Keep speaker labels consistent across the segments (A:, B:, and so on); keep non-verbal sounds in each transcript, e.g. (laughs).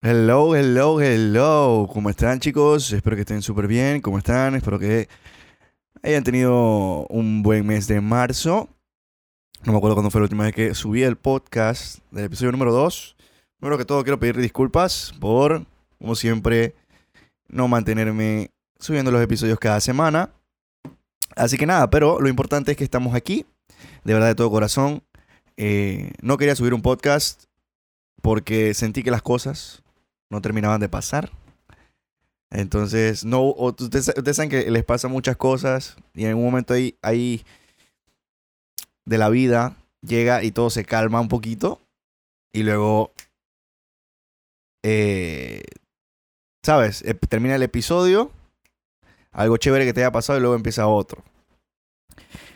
A: Hello, hello, hello. ¿Cómo están chicos? Espero que estén súper bien. ¿Cómo están? Espero que hayan tenido un buen mes de marzo. No me acuerdo cuándo fue la última vez que subí el podcast del episodio número 2. Primero que todo quiero pedir disculpas por, como siempre, no mantenerme subiendo los episodios cada semana. Así que nada, pero lo importante es que estamos aquí, de verdad de todo corazón. Eh, no quería subir un podcast porque sentí que las cosas no terminaban de pasar. Entonces, no, ustedes, saben que les pasa muchas cosas y en algún momento ahí, de la vida llega y todo se calma un poquito y luego, eh, ¿sabes? Termina el episodio, algo chévere que te haya pasado y luego empieza otro.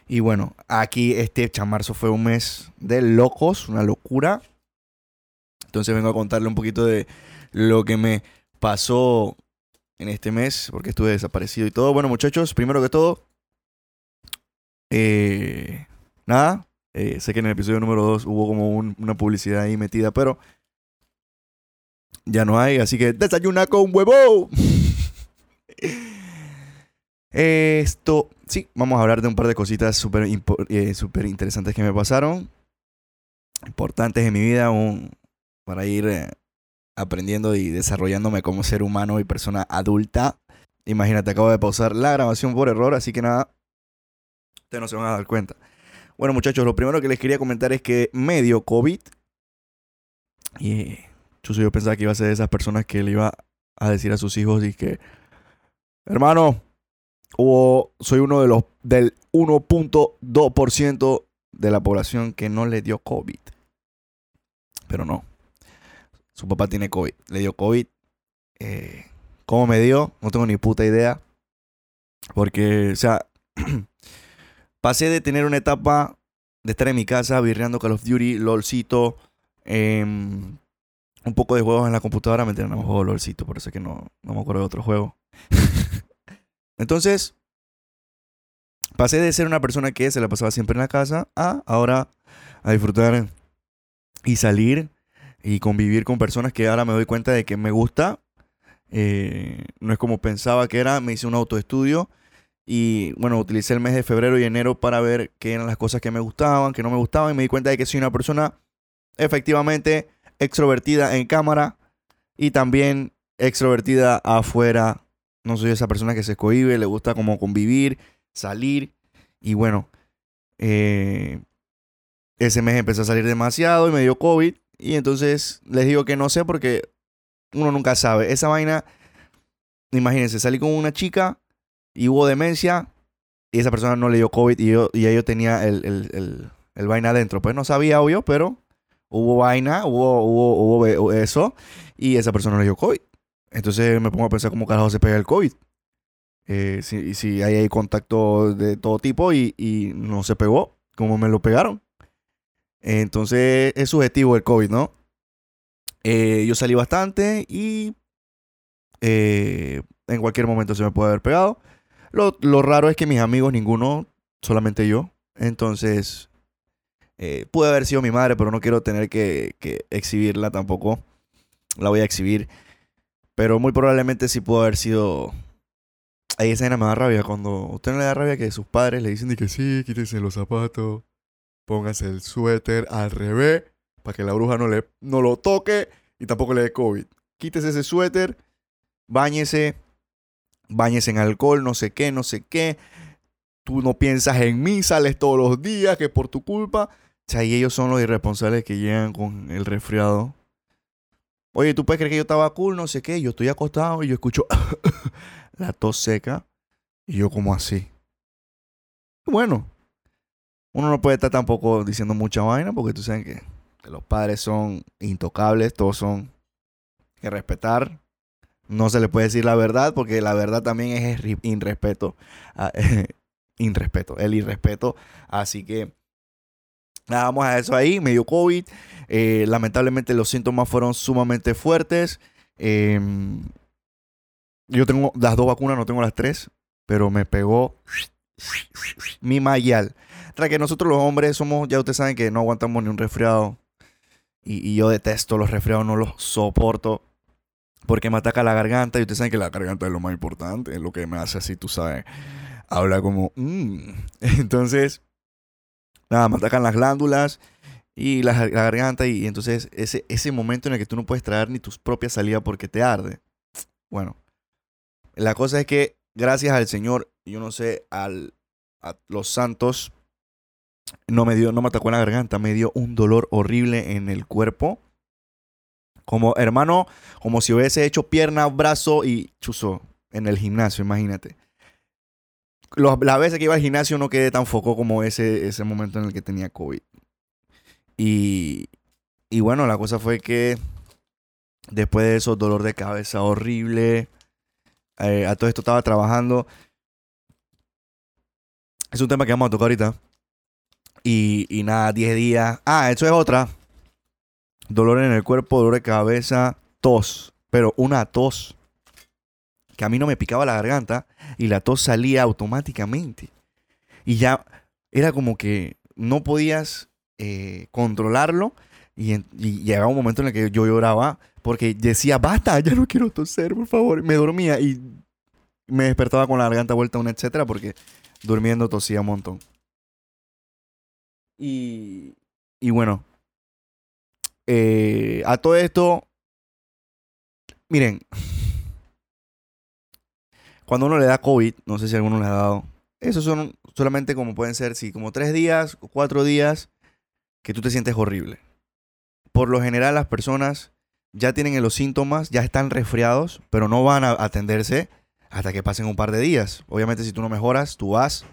A: Y bueno, aquí este chamarzo fue un mes de locos, una locura. Entonces vengo a contarle un poquito de lo que me pasó en este mes, porque estuve desaparecido y todo. Bueno, muchachos, primero que todo, eh, nada, eh, sé que en el episodio número 2 hubo como una publicidad ahí metida, pero ya no hay, así que desayuna con huevo. (laughs) Esto, sí, vamos a hablar de un par de cositas súper eh, super interesantes que me pasaron, importantes en mi vida, para ir aprendiendo y desarrollándome como ser humano y persona adulta. Imagínate, acabo de pausar la grabación por error, así que nada, ustedes no se van a dar cuenta. Bueno, muchachos, lo primero que les quería comentar es que medio COVID. Y yo pensaba que iba a ser de esas personas que le iba a decir a sus hijos y que, hermano, soy uno de los del 1.2% de la población que no le dio COVID. Pero no. Su papá tiene COVID. Le dio COVID. Eh, ¿Cómo me dio? No tengo ni puta idea. Porque, o sea, (clears throat) pasé de tener una etapa de estar en mi casa virreando Call of Duty, LOLcito, em, un poco de juegos en la computadora. Me no juego LOLcito, por eso es que no, no me acuerdo de otro juego. (laughs) Entonces, pasé de ser una persona que se la pasaba siempre en la casa a ahora a disfrutar y salir y convivir con personas que ahora me doy cuenta de que me gusta. Eh, no es como pensaba que era, me hice un autoestudio y bueno, utilicé el mes de febrero y enero para ver qué eran las cosas que me gustaban, que no me gustaban y me di cuenta de que soy una persona efectivamente extrovertida en cámara y también extrovertida afuera. No soy esa persona que se cohibe, le gusta como convivir, salir y bueno, eh, ese mes empecé a salir demasiado y me dio COVID y entonces les digo que no sé porque uno nunca sabe. Esa vaina, imagínense, salí con una chica y hubo demencia y esa persona no le dio COVID y yo, y yo tenía el, el, el, vaina adentro. Pues no sabía, obvio, pero hubo vaina, hubo, hubo, hubo eso y esa persona no le dio COVID. Entonces me pongo a pensar cómo carajo se pega el COVID. Eh, si, si hay, hay contacto de todo tipo y, y no se pegó, como me lo pegaron. Entonces es subjetivo el COVID, ¿no? Eh, yo salí bastante y eh, en cualquier momento se me puede haber pegado. Lo, raro es que mis amigos, ninguno, solamente yo. Entonces, eh, puede haber sido mi madre, pero no quiero tener que, exhibirla tampoco. La voy a exhibir. Pero muy probablemente sí pudo haber sido. Ahí esa escena me da rabia. Cuando usted no le da rabia que sus padres le dicen que sí, quítense los zapatos póngase el suéter al revés para que la bruja no, le, no lo toque y tampoco le dé COVID. Quítese ese suéter, báñese, báñese en alcohol, no sé qué, no sé qué. Tú no piensas en mí, sales todos los días, que por tu culpa. O sea, y ellos son los irresponsables que llegan con el resfriado. Oye, ¿tú puedes creer que yo estaba cool? No sé qué. Yo estoy acostado y yo escucho (laughs) la tos seca. Y yo como así. Bueno, uno no puede estar tampoco diciendo mucha vaina porque tú sabes que, los padres son intocables, todos son que respetar. No se le puede decir la verdad porque la verdad también es irrespeto. Ah, (laughs) irrespeto, el irrespeto. Así que nada, vamos a eso ahí. Me dio COVID. Eh, lamentablemente los síntomas fueron sumamente fuertes. Em, yo tengo las dos vacunas, no tengo las tres, pero me pegó mi mayal. Tras que nosotros los hombres somos, ya ustedes saben que no aguantamos ni un resfriado. Y, yo detesto los resfriados, no los soporto. porque me ataca la garganta y ustedes saben que la garganta es lo más importante, es lo que me hace así, tú sabes, habla como... "Mm". (laughs) Entonces, nada, me atacan las glándulas y la, garganta y, entonces ese, ese momento en el que tú no puedes traer ni tus propias salidas porque te arde. Bueno, la cosa es que gracias al Señor, yo no sé, al, a los santos, no me dio, no me atacó en la garganta, me dio un dolor horrible en el cuerpo. Como hermano, como si hubiese hecho pierna, brazo y chuzo en el gimnasio, imagínate. Las veces que iba al gimnasio no quedé tan foco como ese, ese momento en el que tenía COVID. Y, y bueno, la cosa fue que después de eso, dolor de cabeza horrible. eh, a todo esto estaba trabajando. Es un tema que vamos a tocar ahorita. Y, y nada, 10 días. Ah, eso es otra. Dolor en el cuerpo, dolor de cabeza, tos. Pero una tos que a mí no me picaba la garganta y la tos salía automáticamente. Y ya era como que no podías eh, controlarlo. Y, y llegaba un momento en el que yo lloraba porque decía, basta, ya no quiero toser, por favor. Me dormía y me despertaba con la garganta vuelta, una etcétera, porque durmiendo tosía un montón. Y, y bueno, eh, a todo esto, miren, (laughs) cuando uno le da COVID, no sé si alguno le ha dado, esos son solamente como pueden ser, sí, como tres días, cuatro días que tú te sientes horrible. Por lo general las personas ya tienen los síntomas, ya están resfriados, pero no van a atenderse hasta que pasen un par de días. Obviamente si tú no mejoras, tú vas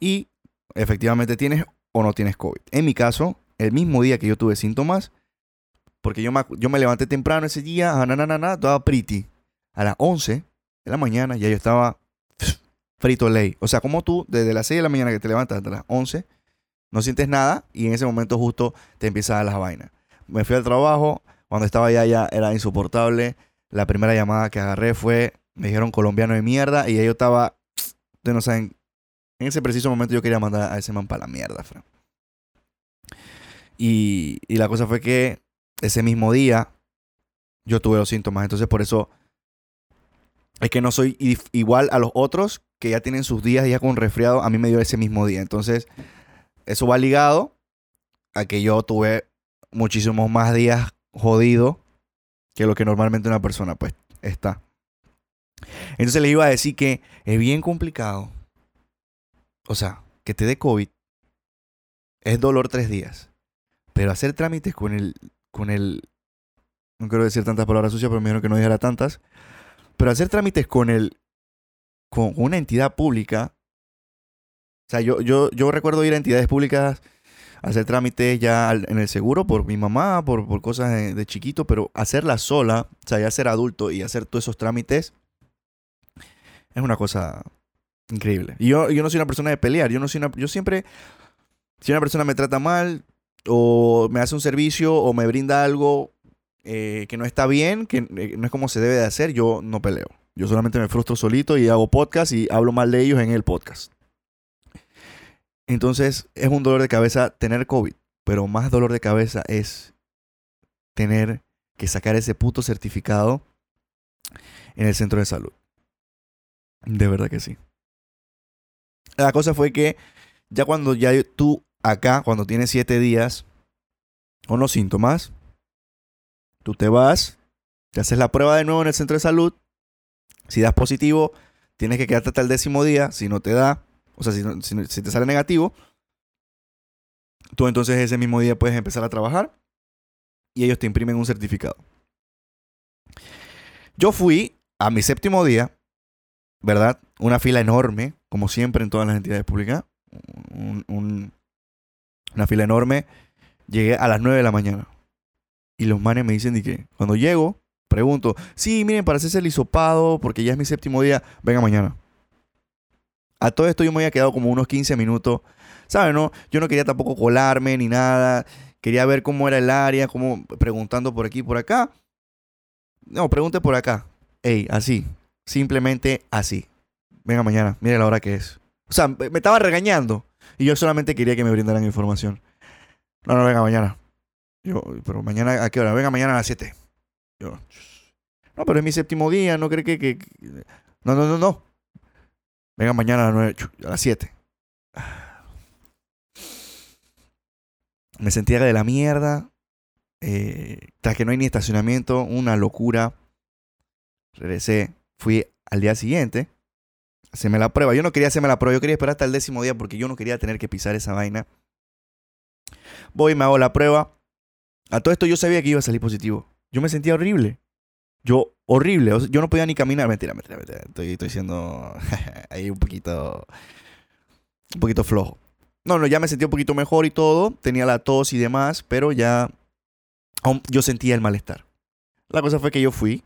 A: y efectivamente tienes o no tienes COVID. En mi caso, el mismo día que yo tuve síntomas, porque yo me, levanté temprano ese día, ah, na, na, na, na, estaba pretty. A las 11 de la mañana ya yo estaba (sniffs) frito ley. O sea, como tú, desde las 6 de la mañana que te levantas hasta las 11, no sientes nada y en ese momento justo te empieza a dar las vainas. Me fui al trabajo, cuando estaba allá ya era insoportable. La primera llamada que agarré fue, me dijeron colombiano de mierda y yo estaba, ustedes no saben, en ese preciso momento yo quería mandar a ese man para la mierda, Fran. Y, y la cosa fue que ese mismo día yo tuve los síntomas. Entonces por eso es que no soy igual a los otros que ya tienen sus días ya con resfriado. A mí me dio ese mismo día. Entonces eso va ligado a que yo tuve muchísimos más días jodido que lo que normalmente una persona pues está. Entonces les iba a decir que es bien complicado. O sea, que te dé COVID es dolor tres días. Pero hacer trámites con el, con el, no quiero decir tantas palabras sucias, pero me dijeron que no dijera tantas. Pero hacer trámites con el, con una entidad pública. O sea, yo, yo, yo recuerdo ir a entidades públicas hacer trámites ya en el seguro por mi mamá, por, por cosas de, de chiquito, pero hacerla sola, o sea, ya ser adulto y hacer todos esos trámites es una cosa increíble. Y yo, yo no soy una persona de pelear, yo no soy una, yo siempre, si una persona me trata mal o me hace un servicio o me brinda algo eh, que no está bien, que eh, no es como se debe de hacer, yo no peleo. Yo solamente me frustro solito y hago podcast y hablo mal de ellos en el podcast. Entonces es un dolor de cabeza tener COVID, pero más dolor de cabeza es tener que sacar ese puto certificado en el centro de salud. De verdad que sí. La cosa fue que ya cuando ya tú acá, cuando tienes siete días con los síntomas, tú te vas, te haces la prueba de nuevo en el centro de salud. Si das positivo, tienes que quedarte hasta el décimo día. Si no te da, o sea, si, si te sale negativo, tú entonces ese mismo día puedes empezar a trabajar y ellos te imprimen un certificado. Yo fui a mi séptimo día, ¿verdad? Una fila enorme, como siempre en todas las entidades públicas. Un- un- una fila enorme. Llegué a las 9 de la mañana. Y los manes me dicen de que cuando llego, pregunto, sí, miren, para hacerse el hisopado, porque ya es mi séptimo día, venga mañana. A todo esto yo me había quedado como unos 15 minutos. ¿Sabes? No? Yo no quería tampoco colarme ni nada. Quería ver cómo era el área, como preguntando por aquí por acá. No, pregunte por acá. Ey, así. Simplemente así. Venga mañana, mire la hora que es. O sea, me me estaba regañando. Y yo solamente quería que me brindaran información. No, no, venga mañana. Yo, pero mañana, ¿a qué hora? Venga mañana a las 7. Yo, no, pero es mi séptimo día, no cree que, que... No, no, no, no. Venga mañana a, las a las 7. (sighs) Me sentía de la mierda. Eh, tras que no hay ni estacionamiento, una locura. Regresé, fui al día siguiente, me la prueba. Yo no quería hacerme la prueba, yo quería esperar hasta el décimo día porque yo no quería tener que pisar esa vaina. Voy, me hago la prueba. A todo esto yo sabía que iba a salir positivo. Yo me sentía horrible. Yo, horrible. yo no podía ni caminar. Mentira, mentira, mentira. Estoy, estoy siendo (laughs) ahí un poquito, un poquito flojo. No, no, ya me sentía un poquito mejor y todo. Tenía la tos y demás, pero ya yo sentía el malestar. La cosa fue que yo fui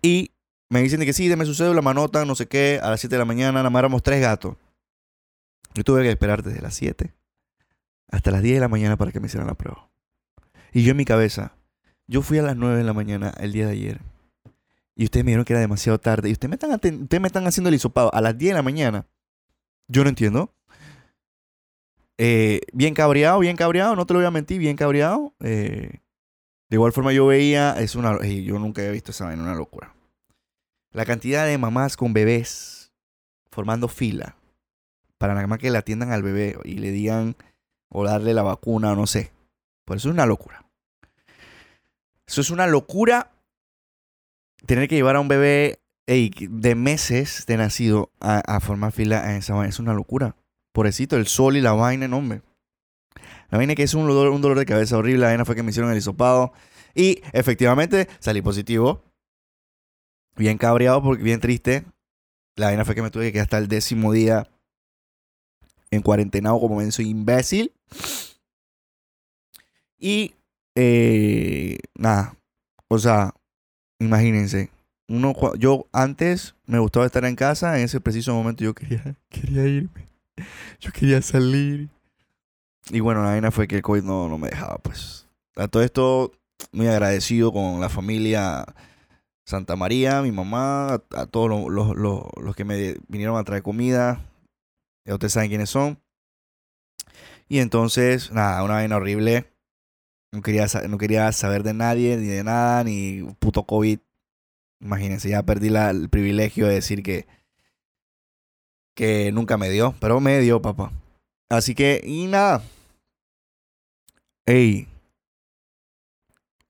A: y me dicen que sí, deme su cédula, manota, no sé qué, a las 7 de la mañana, nada más éramos tres gatos. Yo tuve que esperar desde las 7 hasta las 10 de la mañana para que me hicieran la prueba. Y yo en mi cabeza, yo fui a las 9 de la mañana el día de ayer. Y ustedes me dijeron que era demasiado tarde. Y ustedes me están, ustedes me están haciendo el hisopado a las 10 de la mañana. Yo no entiendo. Eh, bien cabreado, bien cabreado, no te lo voy a mentir, bien cabreado. Eh, de igual forma yo veía, es una, yo nunca había visto esa vaina, una locura. La cantidad de mamás con bebés formando fila para nada más que le atiendan al bebé y le digan o darle la vacuna o no sé. Por eso es una locura. Eso es una locura tener que llevar a un bebé de meses de nacido a, formar fila en esa vaina. Es una locura. Pobrecito, el sol y la vaina, no, hombre. La vaina que es un dolor, un dolor de cabeza horrible. La vaina fue que me hicieron el hisopado. Y efectivamente salí positivo. Bien cabreado, porque bien triste. La vaina fue que me tuve que quedar hasta el décimo día en cuarentenado como menso imbécil. Y eh, nada, o sea, imagínense. Uno, yo antes me gustaba estar en casa, en ese preciso momento yo quería, (laughs) quería irme. Yo quería salir. Y bueno, la vaina fue que el COVID no, no me dejaba, pues. A todo esto, muy agradecido con la familia Santa María, mi mamá, a, todos los, los, los, que me vinieron a traer comida. Ya ustedes saben quiénes son. Y entonces, nada, una vaina horrible. No quería, no quería saber de nadie, ni de nada, ni puto COVID. Imagínense, ya perdí la, el privilegio de decir que, que nunca me dio, pero me dio, papá. Así que, y nada. Ey.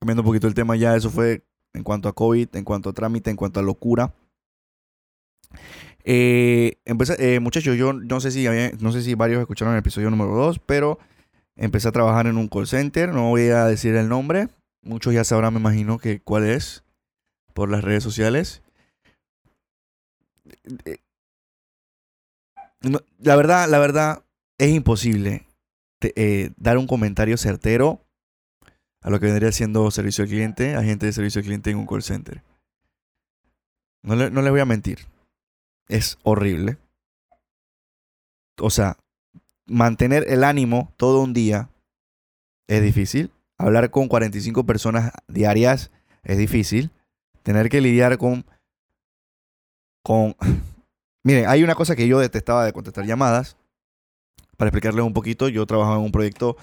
A: Cambiando un poquito el tema ya, eso fue en cuanto a COVID, en cuanto a trámite, en cuanto a locura. Eh, eh, muchachos, yo no sé, si no sé si varios escucharon el episodio número 2, pero empecé a trabajar en un call center. No voy a decir el nombre. Muchos ya sabrán, me imagino, que cuál es por las redes sociales. Eh, la verdad, la verdad, es imposible eh, dar un comentario certero a lo que vendría siendo servicio al cliente, agente de servicio al cliente en un call center. No le, no le voy a mentir. Es horrible. O sea, mantener el ánimo todo un día es difícil. Hablar con 45 personas diarias es difícil. Tener que lidiar con... con (laughs) Miren, hay una cosa que yo detestaba de contestar llamadas. Para explicarles un poquito, yo trabajaba en un proyecto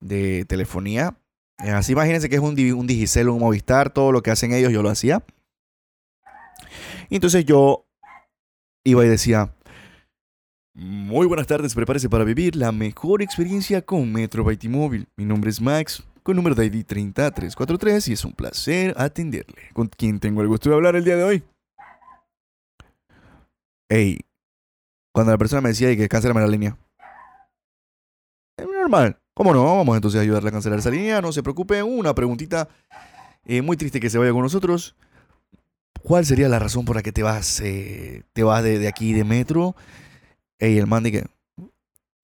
A: de telefonía. Eh, así imagínense que es un, un Digicel, un Movistar, todo lo que hacen ellos yo lo hacía. Entonces yo iba y decía, muy buenas tardes, prepárese para vivir la mejor experiencia con Metro by. Mi nombre es Max, con número de ID 30343 y es un placer atenderle. ¿Con quién tengo el gusto de hablar el día de hoy? Ey, cuando la persona me decía que cancelame la línea. Es normal. ¿Cómo no? Vamos entonces a ayudarle a cancelar esa línea. No se preocupe. Una preguntita eh, muy triste que se vaya con nosotros. ¿Cuál sería la razón por la que te vas, eh, te vas de, aquí de metro? Y el man que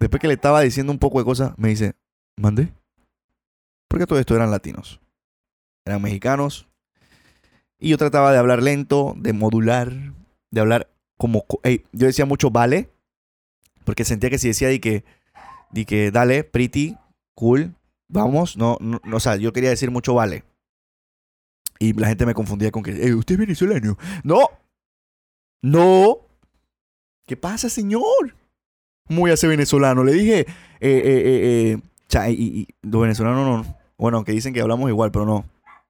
A: después que le estaba diciendo un poco de cosas, me dice, ¿mandé? Porque todo esto eran latinos. Eran mexicanos. Y yo trataba de hablar lento, de modular, de hablar como... yo decía mucho vale, porque sentía que si decía de que, de que dale, pretty, cool, vamos, no, no, o sea, yo quería decir mucho vale. Y la gente me confundía con que, eh, ¿usted es venezolano? No, no. ¿Qué pasa, señor? Muy hace venezolano. Le dije, eh, eh, eh, eh y, y, los venezolanos no. Bueno, aunque dicen que hablamos igual, pero no.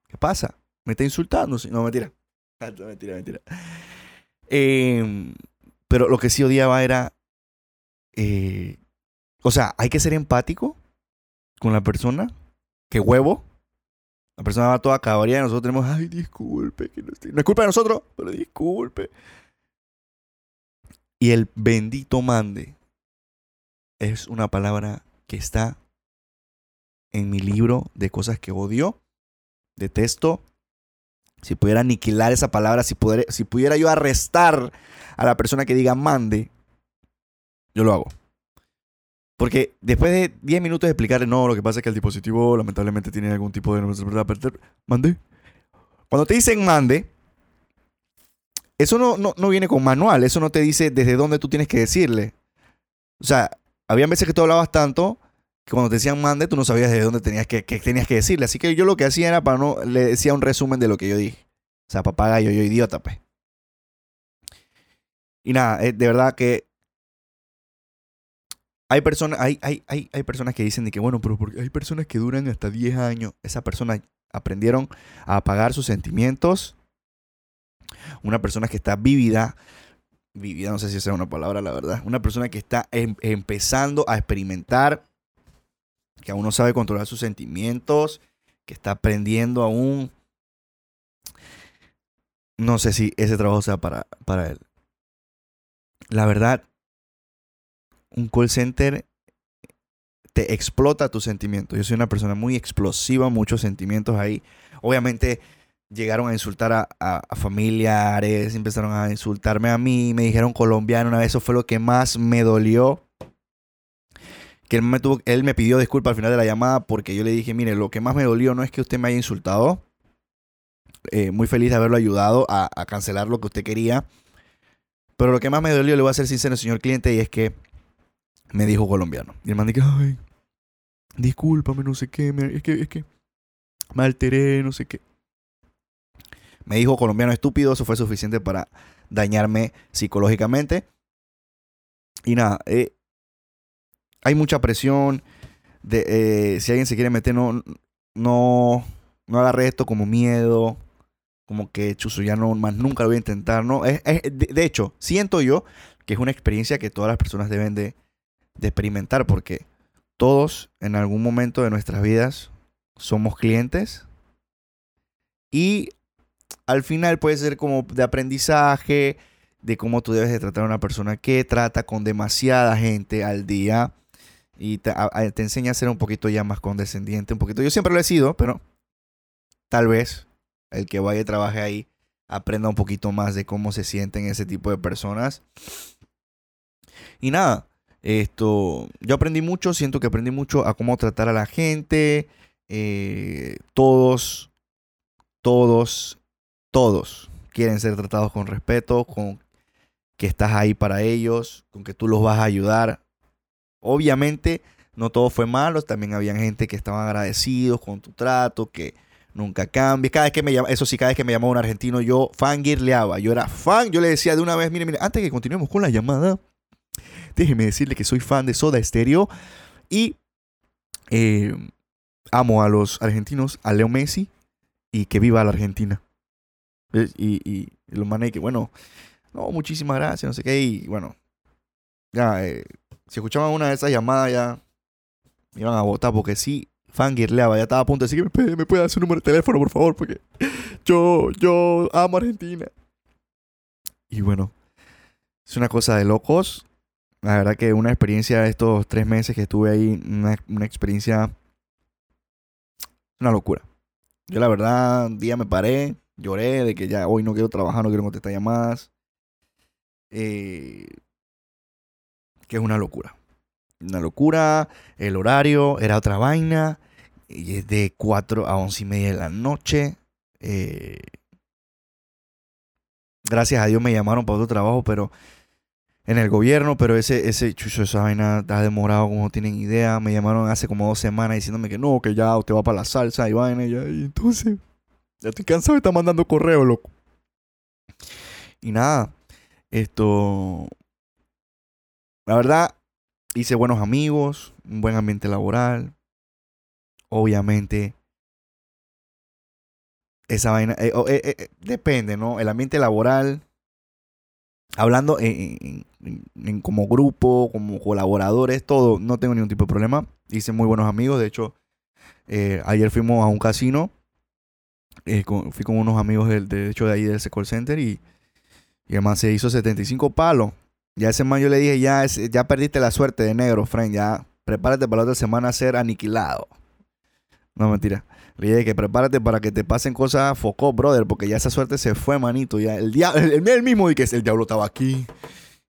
A: ¿Qué pasa? Me está insultando. No, mentira. (laughs) mentira, mentira. Em, pero lo que sí odiaba era. Eh, o sea, hay que ser empático con la persona. Que huevo. La persona va toda cabrera y nosotros tenemos, ay, disculpe, que no, no es culpa de nosotros, pero disculpe. Y el bendito mande es una palabra que está en mi libro de cosas que odio, detesto. Si pudiera aniquilar esa palabra, si, si pudiera yo arrestar a la persona que diga mande, yo lo hago. Porque después de 10 minutos de explicarle, no, lo que pasa es que el dispositivo lamentablemente tiene algún tipo de... Mande. Cuando te dicen mande, eso no, no, no, viene con manual, eso no te dice desde dónde tú tienes que decirle. O sea, había veces que tú hablabas tanto que cuando te decían mande, tú no sabías de dónde tenías que, tenías que decirle. Así que yo lo que hacía era para no, le decía un resumen de lo que yo dije. O sea, papagayo, yo idiota, pues. Y nada, eh, de verdad que hay personas, hay, hay, hay, hay personas que dicen de que, bueno, pero porque hay personas que duran hasta 10 años. Esas personas aprendieron a apagar sus sentimientos. Una persona que está vívida, vivida, no sé si esa es una palabra, la verdad. Una persona que está em, empezando a experimentar, que aún no sabe controlar sus sentimientos, que está aprendiendo aún. No sé si ese trabajo sea para, para él. La verdad, un call center te explota tus sentimientos. Yo soy una persona muy explosiva, muchos sentimientos ahí. Obviamente llegaron a insultar a, familiares, empezaron a insultarme a mí, me dijeron colombiano una vez, eso fue lo que más me dolió. Que él me, tuvo, él me pidió disculpas al final de la llamada porque yo le dije, mire, lo que más me dolió no es que usted me haya insultado. Eh, muy feliz de haberlo ayudado a, a, cancelar lo que usted quería. Pero lo que más me dolió, le voy a ser sincero, señor cliente, y es que me dijo colombiano. Y el man dije, ay, discúlpame, no sé qué, es que, es que me alteré, no sé qué. Me dijo colombiano estúpido, eso fue suficiente para dañarme psicológicamente. Y nada, eh, hay mucha presión. De, eh, si alguien se quiere meter, no, no, no agarre esto como miedo. Como que chuzo, ya no, más nunca lo voy a intentar. No, es, de, hecho, siento yo que es una experiencia que todas las personas deben de, de experimentar. Porque todos en algún momento de nuestras vidas somos clientes. Y al final puede ser como de aprendizaje, de cómo tú debes de tratar a una persona que trata con demasiada gente al día y te, enseña a ser un poquito ya más condescendiente, un poquito. Yo siempre lo he sido, pero tal vez el que vaya y trabaje ahí aprenda un poquito más de cómo se sienten ese tipo de personas. Y nada, esto, yo aprendí mucho, siento que aprendí mucho a cómo tratar a la gente. Eh, todos, todos todos quieren ser tratados con respeto, con que estás ahí para ellos, con que tú los vas a ayudar. Obviamente, no todo fue malo, también había gente que estaban agradecidos con tu trato, que nunca cambia. Cada vez que me llama, eso sí, cada vez que me llamaba un argentino, yo fangirleaba. Yo era fan, yo le decía de una vez, mire, mire, antes que continuemos con la llamada, déjeme decirle que soy fan de Soda Stereo y eh, amo a los argentinos, a Leo Messi y que viva la Argentina. Y, los manes que, bueno, no, muchísimas gracias, no sé qué. Y bueno, ya, eh, si escuchaban una de esas llamadas ya iban a votar porque sí, fangirleaba, ya estaba a punto de decir, ¿me, me puede dar su número de teléfono, por favor? Porque yo, yo amo Argentina. Y bueno, es una cosa de locos. La verdad que una experiencia de estos tres meses que estuve ahí, una, una experiencia, una locura. Yo la verdad, un día me paré, Lloré de que ya hoy no quiero trabajar, no quiero contestar llamadas. Eh, que es una locura. Una locura. El horario era otra vaina. Y es de 4 a 11 y media de la noche. Eh, gracias a Dios me llamaron para otro trabajo, pero en el gobierno, pero ese, ese chucho, esa vaina está demorado, como no tienen idea. Me llamaron hace como dos semanas diciéndome que no, que ya usted va para la salsa y vaina. Y, y entonces ya estoy cansado de estar mandando correo, loco. Y nada, esto. La verdad, hice buenos amigos, un buen ambiente laboral. Obviamente, esa vaina, eh, eh, eh, depende, ¿no? El ambiente laboral, hablando en, como grupo, como colaboradores, todo, no tengo ningún tipo de problema. Hice muy buenos amigos, de hecho, ayer fuimos a un casino, eh, fui con unos amigos del, de hecho de ahí del Call Center y, y man se hizo 75 palos. Ya ese man yo le dije, ya, ya perdiste la suerte de negro, friend, ya prepárate para la otra semana ser aniquilado. No, mentira. Le dije que prepárate para que te pasen cosas foco, brother, porque ya esa suerte se fue, manito. Ya el diablo, el mismo y que el diablo estaba aquí.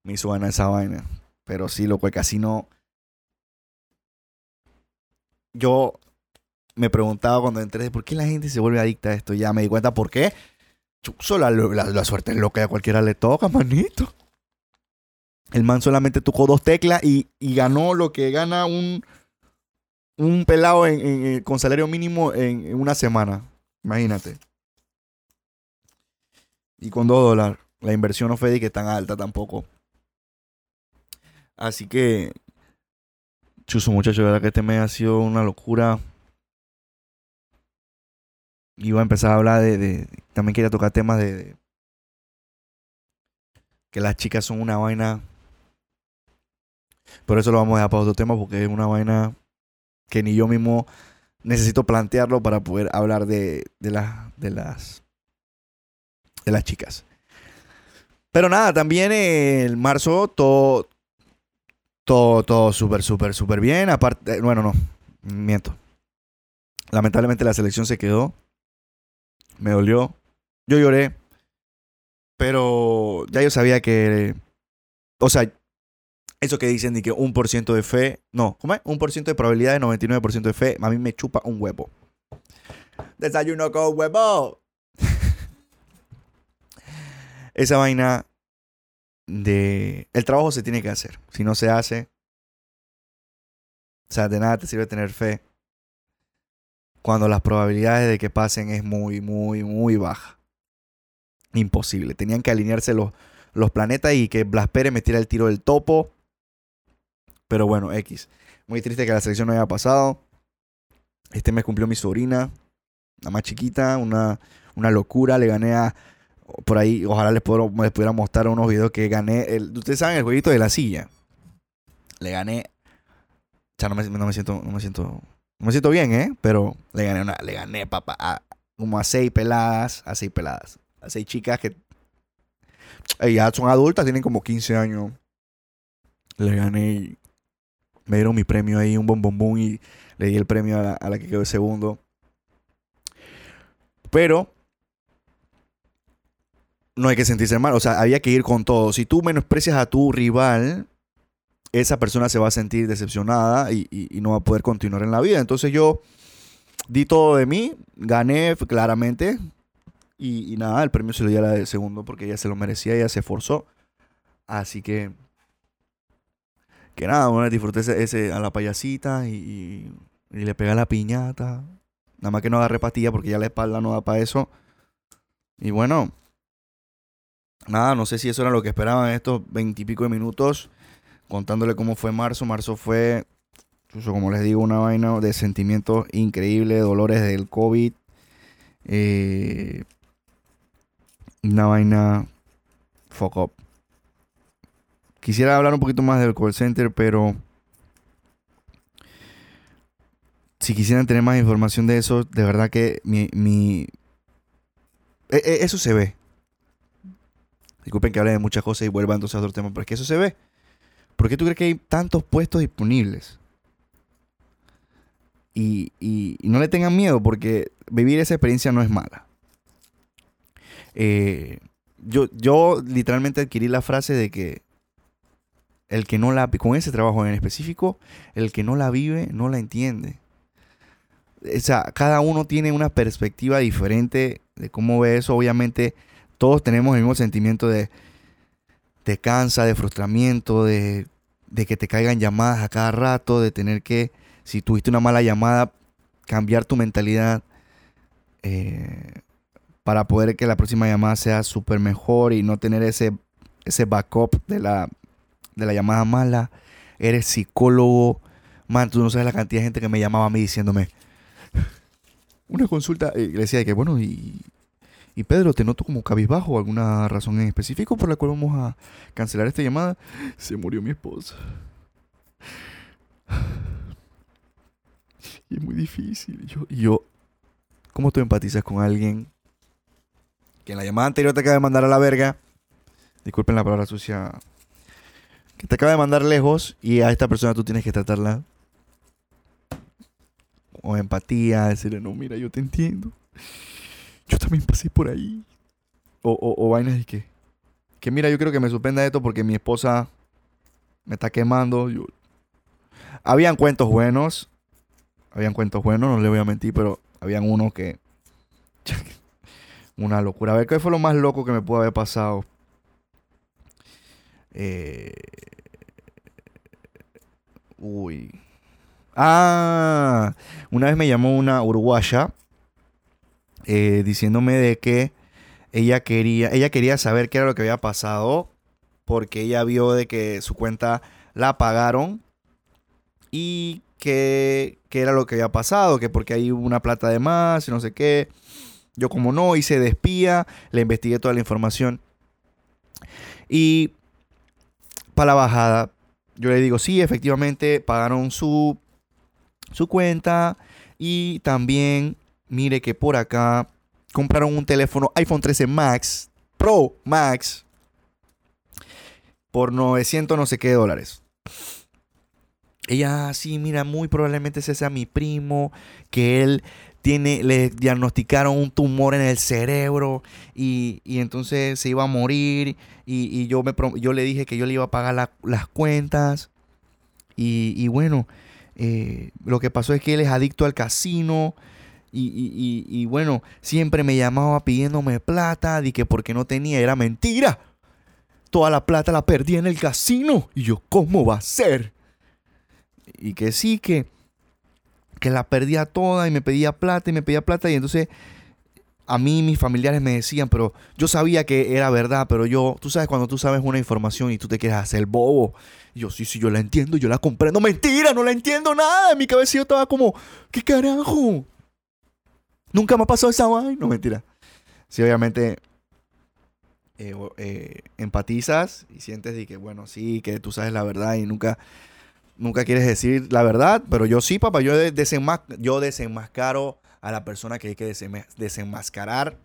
A: Me hizo ganar esa vaina. Pero sí, loco, el casino. Yo me preguntaba cuando entré, ¿por qué la gente se vuelve adicta a esto? Ya me di cuenta por qué. Chuzo, la, la, la suerte es loca, a cualquiera le toca, manito. El man solamente tocó dos teclas y, y ganó lo que gana un, un pelado con salario mínimo en, una semana. Imagínate. Y con dos dólares. La inversión no fue de que tan alta tampoco. Así que, chuzo muchacho, de verdad que este mes ha sido una locura. Iba a empezar a hablar de, también quería tocar temas de, que las chicas son una vaina. Pero eso lo vamos a dejar para otro tema porque es una vaina que ni yo mismo necesito plantearlo para poder hablar de, de, las de las de las chicas. Pero nada, también el marzo todo todo todo súper súper súper bien, aparte bueno, no, miento. Lamentablemente la selección se quedó. Me dolió. Yo lloré. Pero ya yo sabía que o sea, eso que dicen de que un por ciento de fe, no, ¿cómo es? Un por ciento de probabilidad de 99% de fe, a mí me chupa un huevo. Desayuno con huevo. (laughs) Esa vaina de... El trabajo se tiene que hacer. Si no se hace... O sea, de nada te sirve tener fe. Cuando las probabilidades de que pasen es muy, muy, muy baja. Imposible. Tenían que alinearse los, los planetas y que Blas Pérez metiera el tiro del topo. Pero bueno, X. Muy triste que la selección no haya pasado. Este mes cumplió mi sobrina, la más chiquita, una, una locura. Le gané a. Por ahí, ojalá les, puedo, les pudiera mostrar unos videos que gané. El, Ustedes saben el jueguito de la silla. Le gané. Sea, no me, no me siento. No me siento. Me siento bien, ¿eh? Pero le gané una. Le gané, papá. Como a seis peladas. A seis peladas. A seis chicas que. eh, Ya son adultas, tienen como 15 años. Le gané y me dieron mi premio ahí, un bombombón y le di el premio a la, a la que quedó de segundo. Pero no hay que sentirse mal, o sea, había que ir con todo. Si tú menosprecias a tu rival, esa persona se va a sentir decepcionada y, no va a poder continuar en la vida. Entonces yo di todo de mí, gané claramente y, nada, el premio se lo di a la de segundo porque ella se lo merecía, ella se esforzó. Así que que nada, bueno, disfruté ese, ese- a la payasita y le pegué a la piñata. Nada más que no agarré pastilla porque ya la espalda no da para eso. Y bueno, nada, no sé si eso era lo que esperaban estos veintipico de minutos. Contándole cómo fue marzo. Marzo fue, chuzo, como les digo, una vaina de sentimientos increíbles, dolores del COVID. eh, una vaina fuck up. Quisiera hablar un poquito más del call center, pero si quisieran tener más información de eso, de verdad que mi... mi- e- e- eso se ve. Disculpen que hable de muchas cosas y vuelva entonces a otro tema, pero es que eso se ve. ¿Por qué tú crees que hay tantos puestos disponibles? Y, y- no le tengan miedo, porque vivir esa experiencia no es mala. Eh, yo, yo literalmente adquirí la frase de que el que no la con ese trabajo en específico, el que no la vive no la entiende. O sea, cada uno tiene una perspectiva diferente de cómo ve eso. Obviamente, todos tenemos el mismo sentimiento de, de cansa, de frustramiento, de, de que te caigan llamadas a cada rato, de tener que, si tuviste una mala llamada, cambiar tu mentalidad eh, para poder que la próxima llamada sea súper mejor y no tener ese, ese backup de la, de la llamada mala. Eres psicólogo. Man, tú no sabes la cantidad de gente que me llamaba a mí diciéndome (laughs) una consulta. Y le decía que, bueno, ¿y Y Pedro, te noto como cabizbajo. ¿Alguna razón en específico por la cual vamos a cancelar esta llamada? Se murió mi esposa. Y es muy difícil. Yo, yo, ¿cómo tú empatizas con alguien que en la llamada anterior te acaba de mandar a la verga? Disculpen la palabra sucia. Que te acaba de mandar lejos y a esta persona tú tienes que tratarla o empatía, decirle, no, mira, yo te entiendo. Yo también pasé por ahí. O, o, vainas de que, que mira, yo creo que me suspenda esto porque mi esposa me está quemando. Yo... Habían cuentos buenos. Habían cuentos buenos, no le voy a mentir, pero habían unos que... (laughs) Una locura. A ver, ¿qué fue lo más loco que me pudo haber pasado? Eh... Uy. Ah, una vez me llamó una uruguaya eh, diciéndome de que ella quería, ella quería saber qué era lo que había pasado porque ella vio de que su cuenta la pagaron y que, era lo que había pasado, que porque hay una plata de más y no sé qué. Yo como no, hice de le investigué toda la información. Y para la bajada, yo le digo, sí, efectivamente, pagaron su su cuenta y también mire que por acá compraron un teléfono iPhone 13 Max Pro Max por 900 no sé qué dólares. Ella, sí, mira, muy probablemente ese sea mi primo, que él tiene, le diagnosticaron un tumor en el cerebro y, entonces se iba a morir y, yo, me, yo le dije que yo le iba a pagar las cuentas y, y bueno, eh, lo que pasó es que él es adicto al casino. Y, bueno, siempre me llamaba pidiéndome plata. Y que porque no tenía, era mentira. Toda la plata la perdí en el casino. Y yo, ¿cómo va a ser? Y que sí, que, que la perdía toda y me pedía plata y me pedía plata. Y entonces a mí mis familiares me decían, pero yo sabía que era verdad, pero yo, tú sabes cuando tú sabes una información y tú te quieres hacer bobo. yo, sí, sí, yo la entiendo, yo la comprendo. Mentira, no la entiendo nada. En mi cabeza yo estaba como, ¿qué carajo? Nunca me ha pasado esa vaina. No, mentira. Sí, obviamente eh, eh, empatizas y sientes de que, bueno, sí, que tú sabes la verdad y nunca, nunca quieres decir la verdad, pero yo sí, papá, yo, yo desenmascaro a la persona que hay que desenmascarar.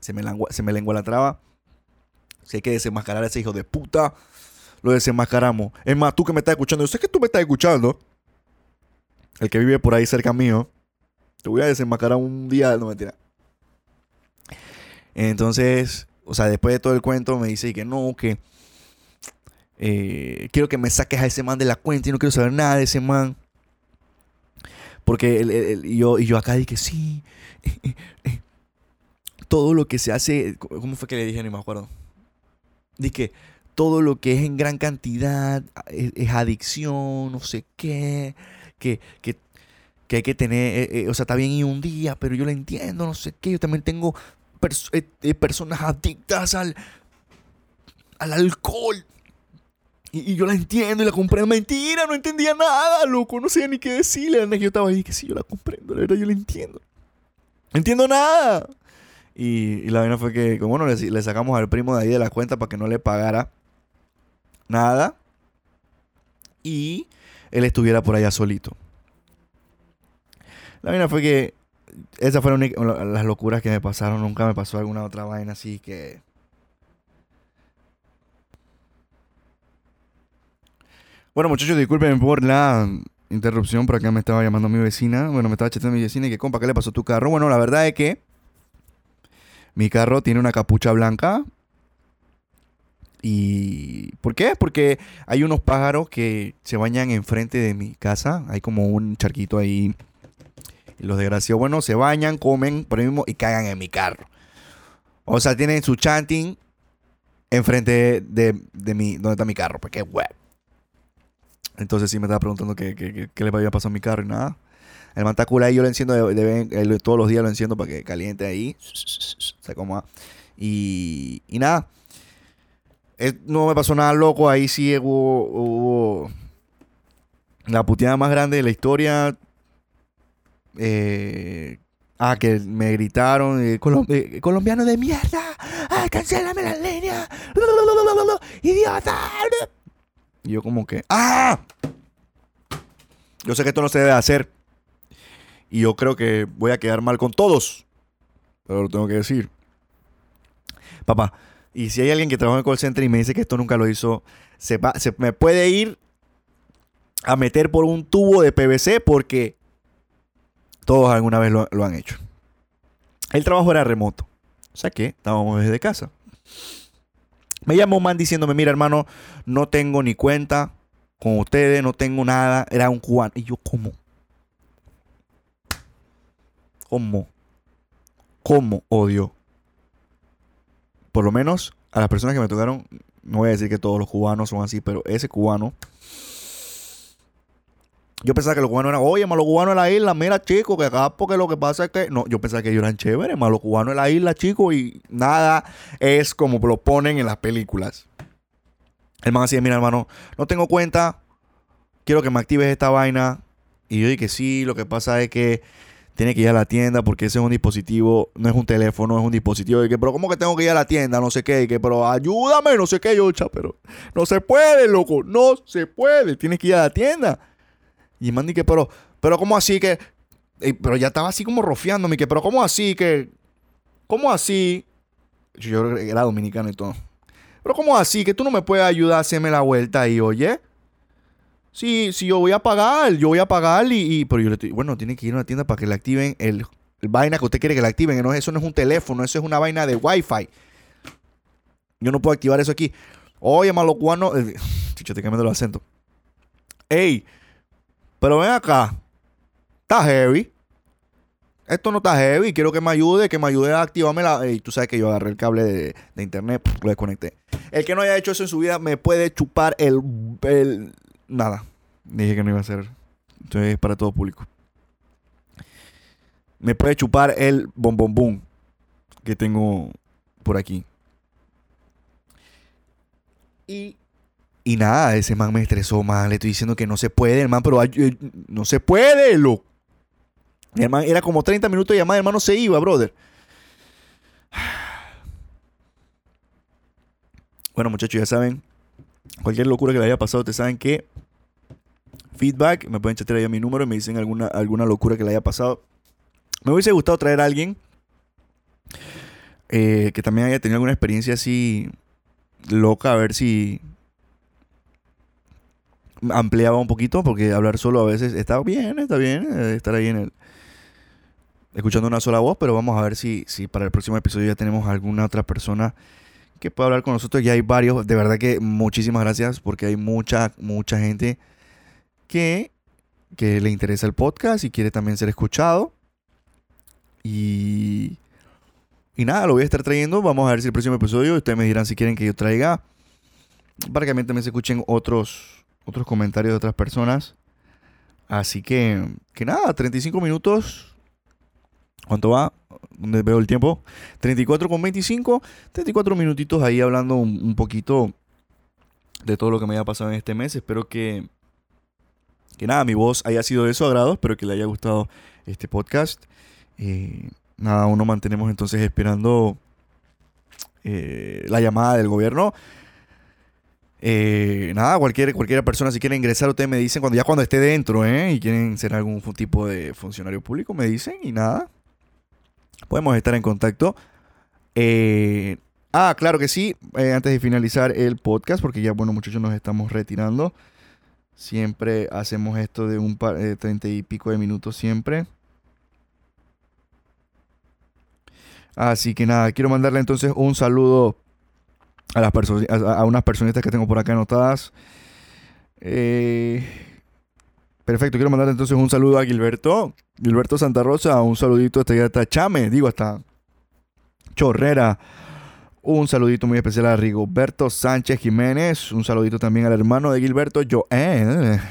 A: Se me, se me lengua la traba. Si hay que desenmascarar a ese hijo de puta, lo desenmascaramos. Es más, tú que me estás escuchando, yo sé que tú me estás escuchando. El que vive por ahí cerca mío. Te voy a desenmascarar un día, no mentira. Entonces, o sea, después de todo el cuento me dice que no, que eh, quiero que me saques a ese man de la cuenta y no quiero saber nada de ese man. Porque yo, y yo acá dije, sí, (laughs) todo lo que se hace, ¿cómo fue que le dije? Ni me acuerdo. Dije, todo lo que es en gran cantidad es, adicción, no sé qué, que, que, que hay que tener, eh, eh, o sea, está bien y un día, pero yo lo entiendo, no sé qué, yo también tengo eh, personas adictas al, al alcohol. Y, yo la entiendo y la comprendo. Mentira, no entendía nada, loco. No sabía ni qué decirle. Yo estaba ahí que sí, yo la comprendo. La verdad, yo la entiendo. No entiendo nada. Y, la vaina fue que, como bueno, le, sacamos al primo de ahí de la cuenta para que no le pagara nada. Y él estuviera por allá solito. La vaina fue que esas fueron las locuras que me pasaron. Nunca me pasó alguna otra vaina así que Bueno, muchachos, disculpen por la interrupción, por acá me estaba llamando mi vecina. Bueno, me estaba chateando mi vecina y que, compa, ¿qué le pasó a tu carro? Bueno, la verdad es que mi carro tiene una capucha blanca. ¿Y por qué? Porque hay unos pájaros que se bañan enfrente de mi casa. Hay como un charquito ahí. Los desgraciados, bueno, se bañan, comen por mismo y cagan en mi carro. O sea, tienen su chanting enfrente de, de mi, donde está mi carro, porque es web. Entonces sí me estaba preguntando qué, qué, le había pasado a mi carro y nada. El mantacula ahí yo lo enciendo todos los días lo enciendo para que caliente ahí. Se coma. Y, y nada. no me pasó nada loco. Ahí sí hubo, hubo la puteada más grande de la historia. Eh, Ah, que me gritaron, eh, eh, colombiano de mierda, ah, cancélame la línea, (laughs) idiota. Y yo como que, ¡ah! Yo sé que esto no se debe hacer. Y yo creo que voy a quedar mal con todos. Pero lo tengo que decir. Papá, y si hay alguien que trabaja en el call center y me dice que esto nunca lo hizo, se, va- se me puede ir a meter por un tubo de PVC porque todos alguna vez lo, han hecho. El trabajo era remoto. O sea que estábamos desde casa. Me llamó un man diciéndome, mira hermano, no tengo ni cuenta con ustedes, no tengo nada. Era un cubano. Y yo, ¿cómo? ¿Cómo? ¿Cómo odio? Por lo menos a las personas que me tocaron, no voy a decir que todos los cubanos son así, pero ese cubano yo pensaba que los cubanos eran, oye, malo cubano en la isla, mira, chico, que acá porque lo que pasa es que. No, yo pensaba que ellos eran chéveres, malo cubano en la isla, chico, y nada es como lo ponen en las películas. El man así, mira, hermano, no tengo cuenta, quiero que me actives esta vaina. Y yo dije, sí, lo que pasa es que tiene que ir a la tienda porque ese es un dispositivo, no es un teléfono, es un dispositivo. Y que, pero ¿cómo que tengo que ir a la tienda? No sé qué, y que, pero ayúdame, no sé qué, yo, cha, pero no se puede, loco, no se puede, tienes que ir a la tienda. Y el man dije, pero, pero ¿cómo así que? Pero ya estaba así como rofiándome, que, pero ¿cómo así que? ¿Cómo así? Yo era dominicano y todo. Pero ¿cómo así que tú no me puedes ayudar a hacerme la vuelta ahí, oye? Sí, sí, yo voy a pagar, yo voy a pagar y, pero yo le estoy, bueno, tiene que ir a una tienda para que le activen el, vaina que usted quiere que le activen, que eso no es un teléfono, eso es una vaina de Wi-Fi. Yo no puedo activar eso aquí. Oye, malo cubano, eh, (sighs) chicho, te cambiando el acento. Ey, pero ven acá. Está heavy. Esto no está heavy. Quiero que me ayude, que me ayude a activarme la. Y tú sabes que yo agarré el cable de, internet, lo desconecté. El que no haya hecho eso en su vida me puede chupar el. el nada. Dije que no iba a ser. Entonces es para todo público. Me puede chupar el bombombum que tengo por aquí. Y y nada, ese man me estresó, man. Le estoy diciendo que no se puede, hermano, pero eh, no se puede, loco. Hermano, era como 30 minutos de llamada, hermano, se iba, brother. (sighs) Bueno, muchachos, ya saben, cualquier locura que le haya pasado, ustedes saben que feedback, me pueden chatear ahí a mi número y me dicen alguna, alguna locura que le haya pasado. Me hubiese gustado traer a alguien eh, que también haya tenido alguna experiencia así loca, a ver si ampliaba un poquito, porque hablar solo a veces está bien, está bien, eh, estar ahí en el escuchando una sola voz, pero vamos a ver si, si para el próximo episodio ya tenemos alguna otra persona que pueda hablar con nosotros. Ya hay varios, de verdad que muchísimas gracias, porque hay mucha, mucha gente que, que le interesa el podcast y quiere también ser escuchado. Y, y nada, lo voy a estar trayendo. Vamos a ver si el próximo episodio, ustedes me dirán si quieren que yo traiga, para que también se escuchen otros, otros comentarios de otras personas. Así que, que nada, 35 minutos. ¿Cuánto va? ¿Dónde veo el tiempo? 34 con 25. 34 minutitos ahí hablando un, poquito de todo lo que me haya pasado en este mes. Espero que, que nada, mi voz haya sido de su agrado. Espero que le haya gustado este podcast. Eh, nada, aún mantenemos entonces esperando eh, la llamada del gobierno. Eh, nada, cualquier, cualquier persona si quiere ingresar, ustedes me dicen cuando ya cuando esté dentro, ¿eh? Y quieren ser algún tipo de funcionario público, me dicen y nada. Podemos estar en contacto. Eh, ah, claro que sí. antes de finalizar el podcast, porque ya, bueno, muchachos, nos estamos retirando. Siempre hacemos esto de un par, eh, treinta y pico de minutos siempre. Así que nada, quiero mandarle entonces un saludo a las a, a unas personitas que tengo por acá anotadas. Eh, perfecto, quiero mandarle entonces un saludo a Gilberto, Gilberto Santa Rosa, un saludito hasta, hasta Chame, digo hasta Chorrera. Un saludito muy especial a Rigoberto Sánchez Jiménez. Un saludito también al hermano de Gilberto, Joel. (laughs)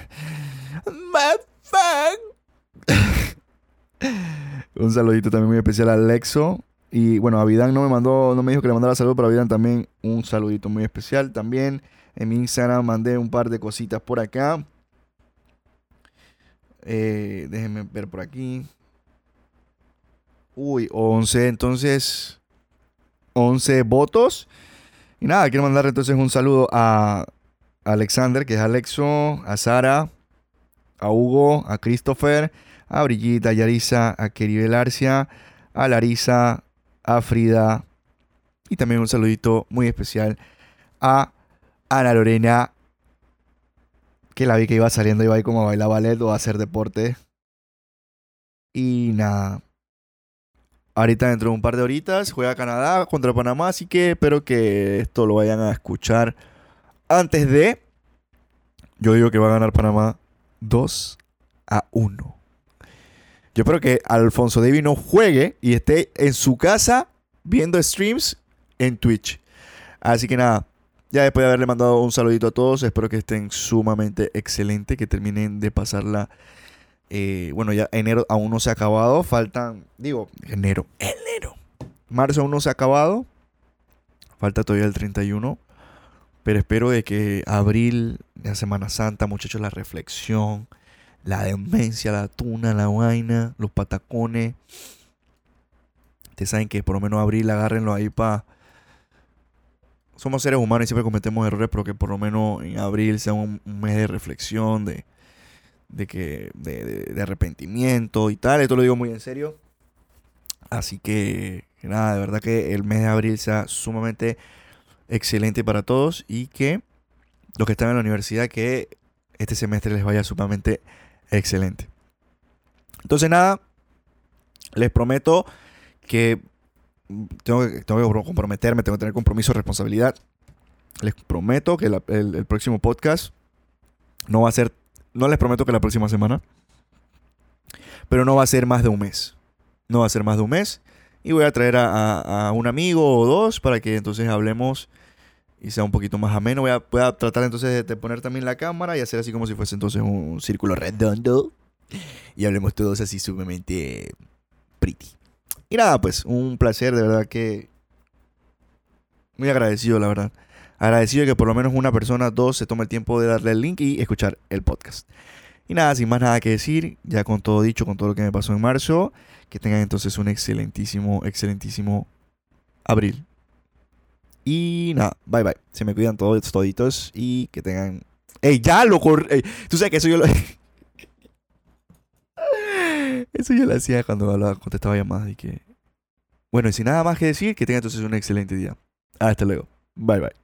A: Un saludito también muy especial a Alexo. Y bueno, a Vidán no me mandó, no me dijo que le mandara saludo, pero a Vidán también un saludito muy especial. También en mi Instagram mandé un par de cositas por acá. Eh, déjenme ver por aquí. Uy, 11, entonces 11 votos. Y nada, quiero mandar entonces un saludo a Alexander, que es Alexo, a Sara, a Hugo, a Christopher, a Brigitte, a Yarisa, a Keribel Arcia, a Larisa, a Frida. Y también un saludito muy especial a Ana Lorena, que la vi que iba saliendo, iba ahí como a bailar ballet o a hacer deporte. Y nada. Ahorita dentro de un par de horitas juega Canadá contra Panamá, así que espero que esto lo vayan a escuchar antes de... Yo digo que va a ganar Panamá 2 a 1. Yo espero que Alfonso David no juegue y esté en su casa viendo streams en Twitch. Así que nada, ya después de haberle mandado un saludito a todos, espero que estén sumamente excelentes, que terminen de pasarla eh, bueno, ya enero aún no se ha acabado. Faltan, digo, enero, enero. Marzo aún no se ha acabado. Falta todavía el 31. Pero espero de que abril, la Semana Santa, muchachos, la reflexión, la demencia, la tuna, la vaina, los patacones. Ustedes saben que por lo menos abril agárrenlo ahí para... Somos seres humanos y siempre cometemos errores, pero que por lo menos en abril sea un mes de reflexión, de, de que de, arrepentimiento y tal. Esto lo digo muy en serio. Así que, nada, de verdad que el mes de abril sea sumamente excelente para todos y que los que están en la universidad que este semestre les vaya sumamente excelente. Entonces nada, les prometo que tengo, que comprometerme, tengo que tener compromiso, responsabilidad. Les prometo que el próximo podcast no va a ser no les prometo que la próxima semana. Pero no va a ser más de un mes. No va a ser más de un mes. Y voy a traer a, un amigo o dos para que entonces hablemos y sea un poquito más ameno. Voy a, tratar entonces de poner también la cámara y hacer así como si fuese entonces un círculo redondo. Y hablemos todos así sumamente pretty. Y nada, pues un placer, de verdad que... Muy agradecido, la verdad agradecido que por lo menos una persona, dos, se tome el tiempo de darle el link y escuchar el podcast. Y nada, sin más nada que decir, ya con todo dicho, con todo lo que me pasó en marzo, que tengan entonces un excelentísimo, excelentísimo abril. Y nada, bye bye. Se me cuidan todos toditos y que tengan... ¡Ey, ya lo corre! Tú sabes que eso yo lo... (laughs) eso yo lo hacía cuando hablaba, contestaba llamadas y que... Bueno, y sin nada más que decir, que tengan entonces un excelente día. Hasta luego. Bye bye.